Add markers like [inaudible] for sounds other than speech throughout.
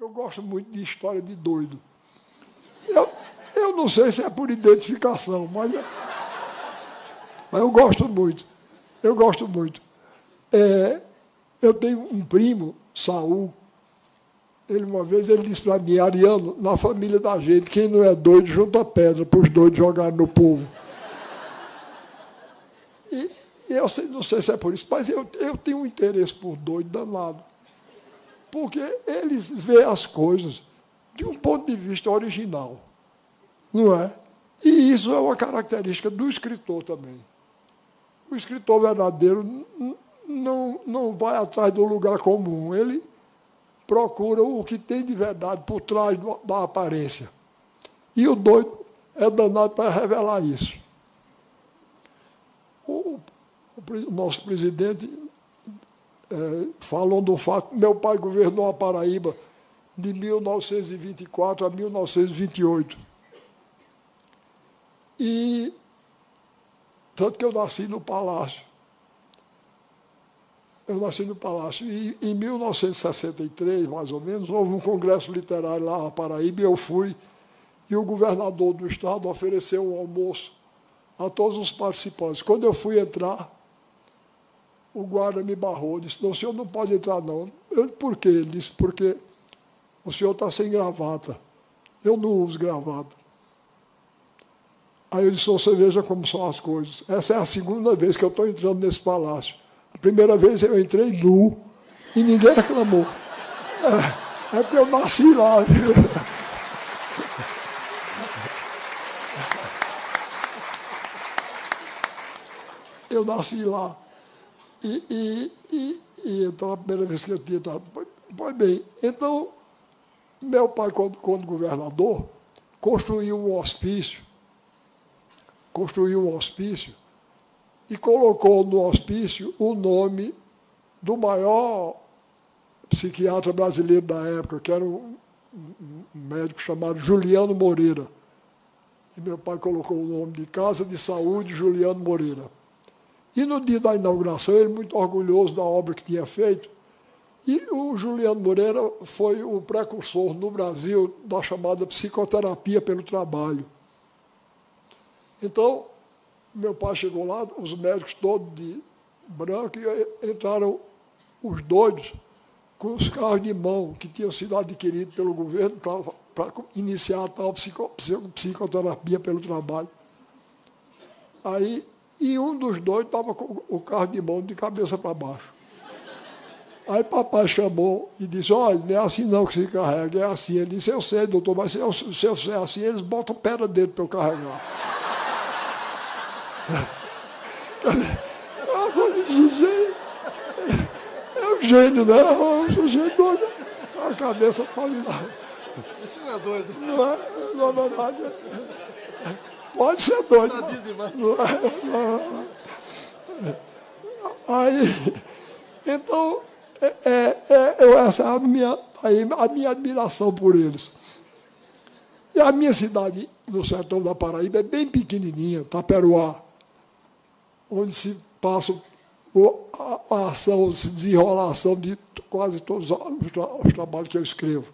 eu gosto muito de história de doido. Eu, eu não sei se é por identificação, mas, mas eu gosto muito. Eu gosto muito. É, eu tenho um primo, Saul, ele uma vez ele disse para mim, Ariano, na família da gente, quem não é doido junta pedra para os doidos jogarem no povo. E, eu sei, não sei se é por isso, mas eu, eu tenho um interesse por doido danado. Porque eles veem as coisas de um ponto de vista original. Não é? E isso é uma característica do escritor também. O escritor verdadeiro não, não vai atrás do lugar comum, ele procura o que tem de verdade por trás da aparência. E o doido é danado para revelar isso. O, o nosso presidente é, do fato meu pai governou a Paraíba de 1924 a 1928. E tanto que eu nasci no palácio. Eu nasci no palácio. E em 1963, mais ou menos, houve um congresso literário lá na Paraíba e eu fui. E o governador do estado ofereceu um almoço a todos os participantes. Quando eu fui entrar, o guarda me barrou, disse, não, o senhor não pode entrar, não. Eu, por quê? Ele disse, porque o senhor está sem gravata. Eu não uso gravata. Aí eu disse, você veja como são as coisas. Essa é a segunda vez que eu estou entrando nesse palácio. A primeira vez eu entrei nu e ninguém reclamou. É, é porque eu nasci lá. [laughs] Eu nasci lá. E, e, e, e, então, a primeira vez que eu tinha entrado. Pois bem, então, meu pai, quando, quando governador, construiu um hospício, construiu um hospício e colocou no hospício o nome do maior psiquiatra brasileiro da época, que era um, um médico chamado Juliano Moreira. E meu pai colocou o nome de Casa de Saúde Juliano Moreira. E no dia da inauguração, ele muito orgulhoso da obra que tinha feito. E o Juliano Moreira foi o precursor no Brasil da chamada psicoterapia pelo trabalho. Então, meu pai chegou lá, os médicos todos de branco, e entraram os doidos com os carros de mão que tinham sido adquiridos pelo governo para iniciar a tal psico, psicoterapia pelo trabalho. Aí e um dos dois estava com o carro de mão de cabeça para baixo. Aí papai chamou e disse, olha, não é assim não que se carrega, é assim. Ele disse, eu sei, doutor, mas se eu, se eu sei assim, eles botam pedra dentro para eu carregar. [laughs] É uma coisa de gênio. É um gênio, né? É um sujeito doido. A cabeça falida. Isso não é doido. Não é, não é verdade. Pode ser doido. Sabia demais. Aí, então, é, é, é, essa é a minha, a minha admiração por eles. E a minha cidade, no sertão da Paraíba, é bem pequenininha, Taperuá, onde se passa a, ação, se desenrola a ação de quase todos os, os trabalhos que eu escrevo.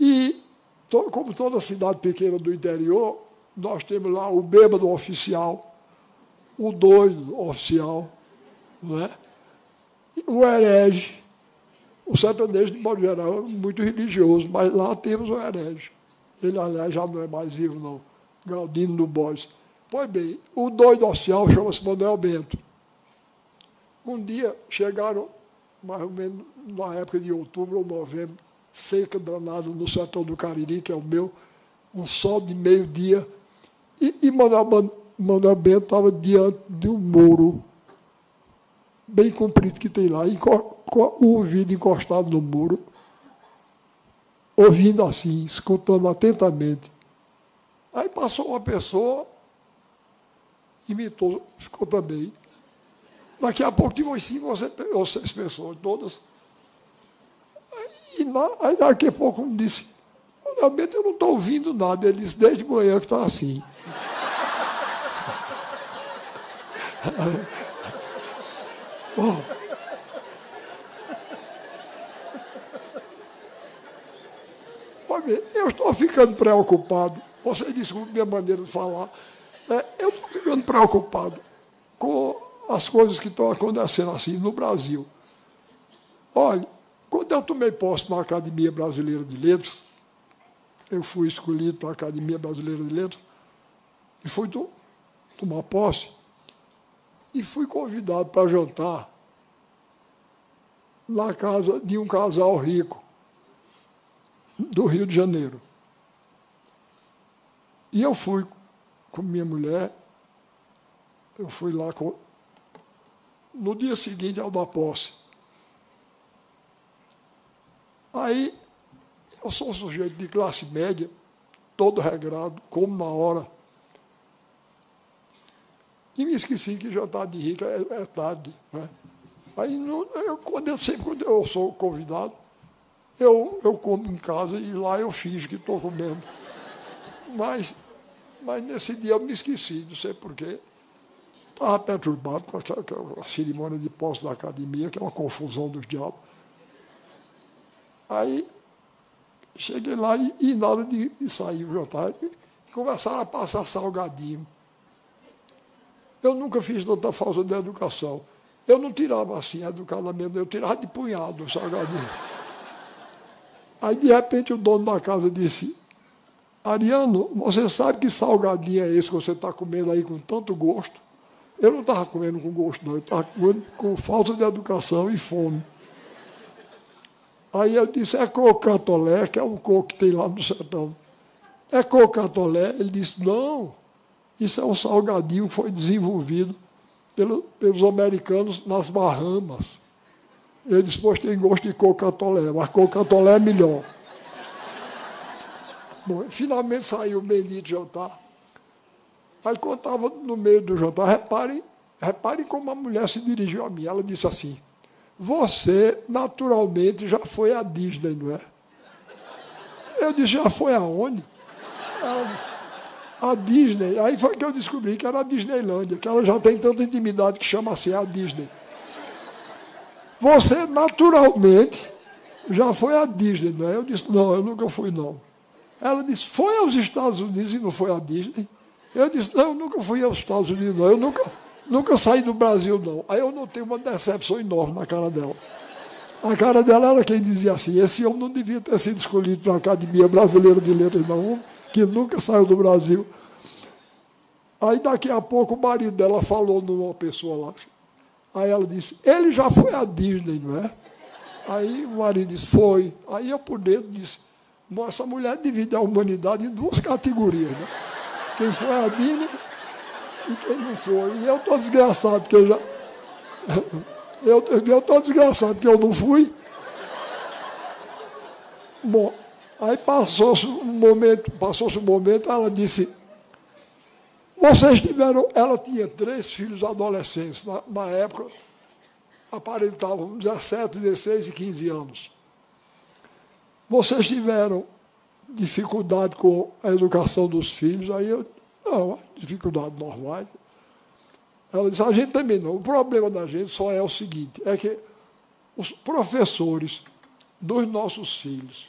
E como toda cidade pequena do interior, nós temos lá o bêbado oficial, o doido oficial, não é? o herege. O sertanejo, de modo geral, é muito religioso, mas lá temos o herege. Ele, aliás, já não é mais vivo, não. Galdino do Borges. Pois bem, o doido oficial chama-se Manuel Bento. Um dia chegaram, mais ou menos na época de outubro ou novembro, seca danada no sertão do Cariri, que é o meu, um sol de meio-dia, e, e Manuel, Manuel Bento estava diante de um muro bem comprido que tem lá, e com o ouvido encostado no muro, ouvindo assim, escutando atentamente. Aí passou uma pessoa, imitou, ficou também. Daqui a pouco tinha cinco ou seis pessoas, todas e aí daqui a pouco me disse, realmente eu não estou ouvindo nada. Ele disse, desde manhã que está assim. [laughs] Bom, Pode ver, eu estou ficando preocupado. Você desculpe minha maneira de falar. É, eu estou ficando preocupado com as coisas que estão acontecendo assim no Brasil. Olha, quando eu tomei posse na Academia Brasileira de Letras, eu fui escolhido para a Academia Brasileira de Letras e fui to tomar posse e fui convidado para jantar na casa de um casal rico do Rio de Janeiro. E eu fui com minha mulher, eu fui lá com, no dia seguinte ao da posse. Aí, eu sou um sujeito de classe média, todo regrado, como na hora. E me esqueci que jantar de rica é, é tarde. Né? Aí, no, eu, quando eu, sempre quando eu sou convidado, eu, eu como em casa e lá eu finjo que estou comendo. Mas, mas nesse dia eu me esqueci, não sei porquê. Estava perturbado com aquela cerimônia de posse da academia, que é uma confusão dos diabos. Aí cheguei lá e, e na hora de, de sair o jantar, começaram a passar salgadinho. Eu nunca fiz tanta falta de educação. Eu não tirava assim educadamente, eu tirava de punhado o salgadinho. Aí, de repente, o dono da casa disse: Ariano, você sabe que salgadinho é esse que você está comendo aí com tanto gosto? Eu não estava comendo com gosto, não, eu estava comendo com falta de educação e fome. Aí eu disse: é cocatolé, que é um coco que tem lá no sertão. É cocatolé? Ele disse: não, isso é um salgadinho que foi desenvolvido pelo, pelos americanos nas Bahamas. Ele disse, pois tem gosto de cocatolé, mas cocatolé é melhor. [laughs] Bom, finalmente saiu o bendito jantar. Aí estava no meio do jantar, reparem, reparem como a mulher se dirigiu a mim. Ela disse assim, você naturalmente já foi à Disney, não é? Eu disse, já foi aonde? Ela disse, a Disney. Aí foi que eu descobri que era a Disneylândia, que ela já tem tanta intimidade que chama assim a Disney. Você naturalmente já foi à Disney, não é? Eu disse, não, eu nunca fui, não. Ela disse, foi aos Estados Unidos e não foi à Disney? Eu disse, não, eu nunca fui aos Estados Unidos, não. Eu nunca, nunca saí do Brasil, não. Aí eu notei uma decepção enorme na cara dela. A cara dela era quem dizia assim, esse homem não devia ter sido escolhido para a Academia Brasileira de Letras, não, que nunca saiu do Brasil. Aí daqui a pouco o marido dela falou numa pessoa lá, Aí ela disse, ele já foi à Disney, não é? Aí o marido disse, foi. Aí eu por dentro disse, essa mulher divide a humanidade em duas categorias, né? Quem foi à Disney e quem não foi. E eu estou desgraçado que eu já. [laughs] Eu estou desgraçado que eu não fui. Bom, aí passou-se um momento, passou-se um momento, ela disse, vocês tiveram, ela tinha três filhos adolescentes, na, na época aparentavam 17, 16 e 15 anos. Vocês tiveram dificuldade com a educação dos filhos, aí eu, não, dificuldade normal. Ela disse, a gente também não. O problema da gente só é o seguinte, é que os professores dos nossos filhos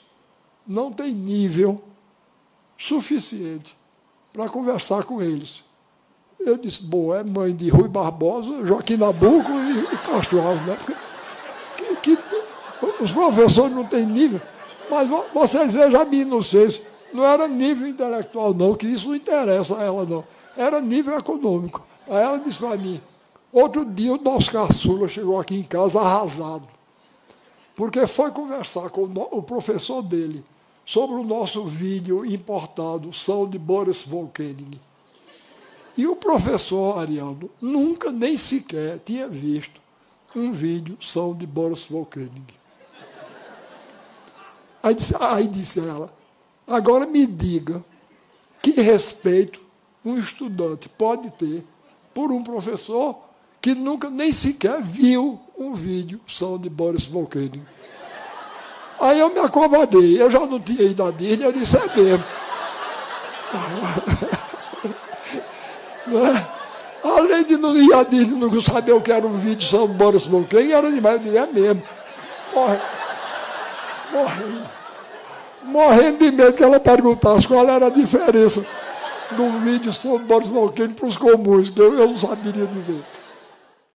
não têm nível suficiente para conversar com eles. Eu disse, bom, é mãe de Rui Barbosa, Joaquim Nabuco e, e Castro Alves, né? Porque, que, que, os professores não têm nível. Mas vocês vejam a minha inocência. Não era nível intelectual, não, que isso não interessa a ela, não. Era nível econômico. Aí ela disse para mim, outro dia o nosso caçula chegou aqui em casa arrasado. Porque foi conversar com o professor dele sobre o nosso vídeo importado, São de Boris Volkening. E o professor Ariano nunca nem sequer tinha visto um vídeo São de Boris Volkening. Aí disse, aí disse ela, agora me diga que respeito um estudante pode ter por um professor que nunca nem sequer viu um vídeo São de Boris Volkening. Aí eu me acovardei. Eu já não tinha ido à Disney, eu disse, é mesmo. [laughs] é? Além de não ir à Disney, não saber o que era um vídeo São Boris Monquem, era demais, eu disse, é mesmo. morrendo, morrendo de medo que ela perguntasse qual era a diferença do vídeo sobre Boris Valqueiro para os comuns, que eu, eu não saberia dizer.